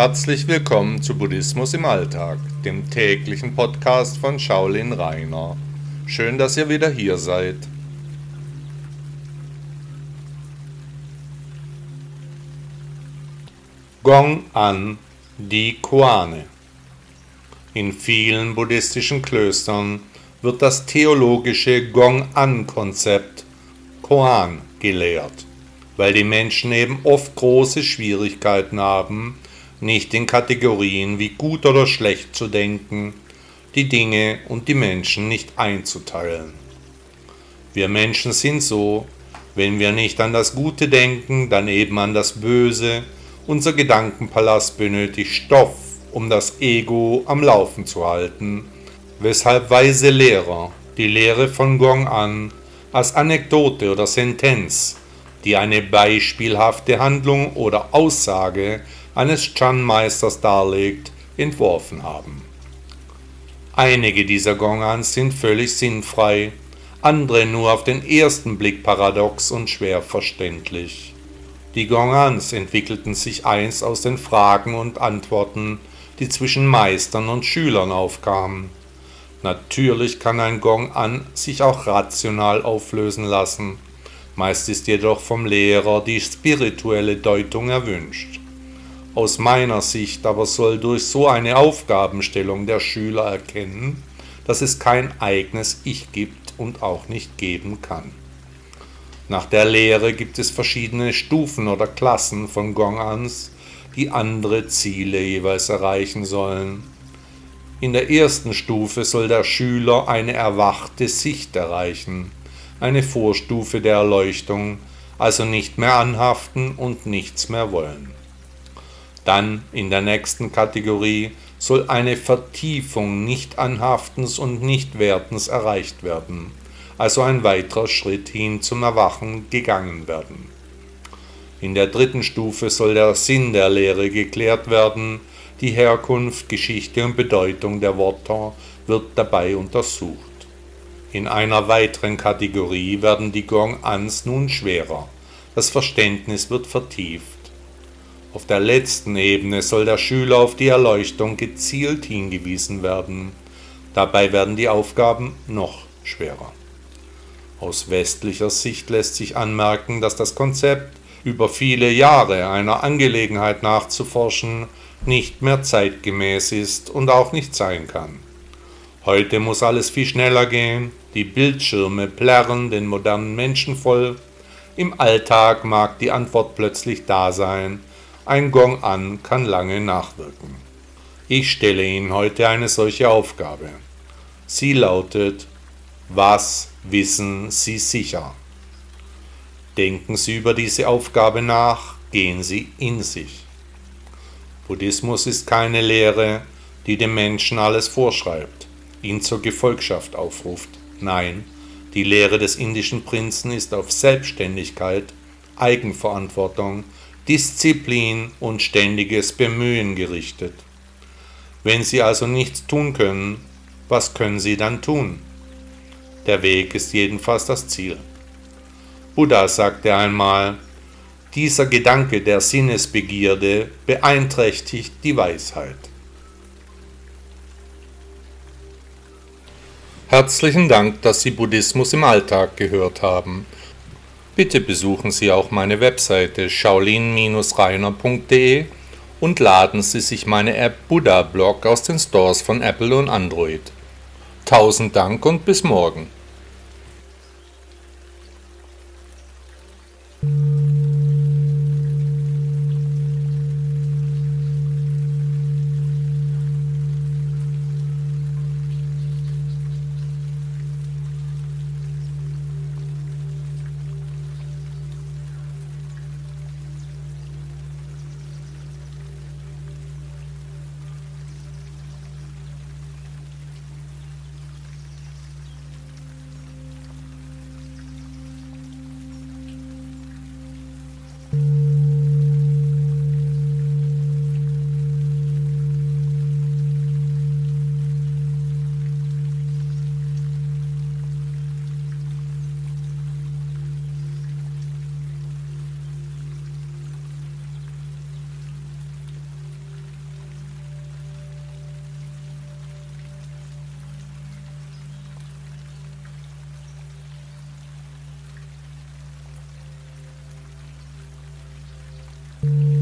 Herzlich willkommen zu Buddhismus im Alltag, dem täglichen Podcast von Shaolin Rainer. Schön, dass ihr wieder hier seid. Gong An, die Koane. In vielen buddhistischen Klöstern wird das theologische Gong An-Konzept Koan gelehrt, weil die Menschen eben oft große Schwierigkeiten haben, nicht in Kategorien wie gut oder schlecht zu denken, die Dinge und die Menschen nicht einzuteilen. Wir Menschen sind so, wenn wir nicht an das Gute denken, dann eben an das Böse. Unser Gedankenpalast benötigt Stoff, um das Ego am Laufen zu halten, weshalb weise Lehrer die Lehre von Gong an als Anekdote oder Sentenz, die eine beispielhafte Handlung oder Aussage eines Chan-Meisters darlegt, entworfen haben. Einige dieser Gongans sind völlig sinnfrei, andere nur auf den ersten Blick paradox und schwer verständlich. Die Gongans entwickelten sich einst aus den Fragen und Antworten, die zwischen Meistern und Schülern aufkamen. Natürlich kann ein Gong an sich auch rational auflösen lassen, meist ist jedoch vom Lehrer die spirituelle Deutung erwünscht. Aus meiner Sicht aber soll durch so eine Aufgabenstellung der Schüler erkennen, dass es kein eigenes Ich gibt und auch nicht geben kann. Nach der Lehre gibt es verschiedene Stufen oder Klassen von Gongans, die andere Ziele jeweils erreichen sollen. In der ersten Stufe soll der Schüler eine erwachte Sicht erreichen, eine Vorstufe der Erleuchtung, also nicht mehr anhaften und nichts mehr wollen. Dann in der nächsten Kategorie soll eine Vertiefung Nicht-Anhaftens und Nicht-Wertens erreicht werden, also ein weiterer Schritt hin zum Erwachen gegangen werden. In der dritten Stufe soll der Sinn der Lehre geklärt werden, die Herkunft, Geschichte und Bedeutung der Worte wird dabei untersucht. In einer weiteren Kategorie werden die Gong-Ans nun schwerer. Das Verständnis wird vertieft. Auf der letzten Ebene soll der Schüler auf die Erleuchtung gezielt hingewiesen werden. Dabei werden die Aufgaben noch schwerer. Aus westlicher Sicht lässt sich anmerken, dass das Konzept, über viele Jahre einer Angelegenheit nachzuforschen, nicht mehr zeitgemäß ist und auch nicht sein kann. Heute muss alles viel schneller gehen, die Bildschirme plärren den modernen Menschen voll, im Alltag mag die Antwort plötzlich da sein, ein Gong an kann lange nachwirken. Ich stelle Ihnen heute eine solche Aufgabe. Sie lautet, was wissen Sie sicher? Denken Sie über diese Aufgabe nach, gehen Sie in sich. Buddhismus ist keine Lehre, die dem Menschen alles vorschreibt, ihn zur Gefolgschaft aufruft. Nein, die Lehre des indischen Prinzen ist auf Selbstständigkeit, Eigenverantwortung, Disziplin und ständiges Bemühen gerichtet. Wenn Sie also nichts tun können, was können Sie dann tun? Der Weg ist jedenfalls das Ziel. Buddha sagte einmal, dieser Gedanke der Sinnesbegierde beeinträchtigt die Weisheit. Herzlichen Dank, dass Sie Buddhismus im Alltag gehört haben. Bitte besuchen Sie auch meine Webseite shaolin-reiner.de und laden Sie sich meine App Buddha Blog aus den Stores von Apple und Android. Tausend Dank und bis morgen. Thank you.